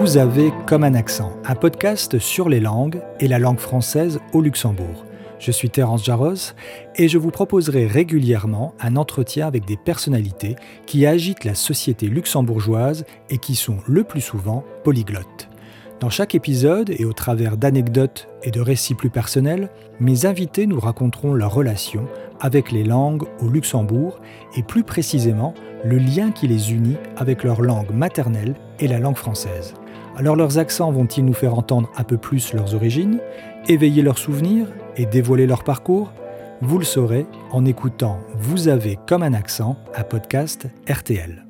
Vous avez comme un accent, un podcast sur les langues et la langue française au Luxembourg. Je suis Terence Jarros et je vous proposerai régulièrement un entretien avec des personnalités qui agitent la société luxembourgeoise et qui sont le plus souvent polyglottes. Dans chaque épisode et au travers d'anecdotes et de récits plus personnels, mes invités nous raconteront leur relation avec les langues au Luxembourg et plus précisément le lien qui les unit avec leur langue maternelle et la langue française. Alors leurs accents vont-ils nous faire entendre un peu plus leurs origines, éveiller leurs souvenirs et dévoiler leur parcours? Vous le saurez en écoutant Vous avez comme un accent, un podcast RTL.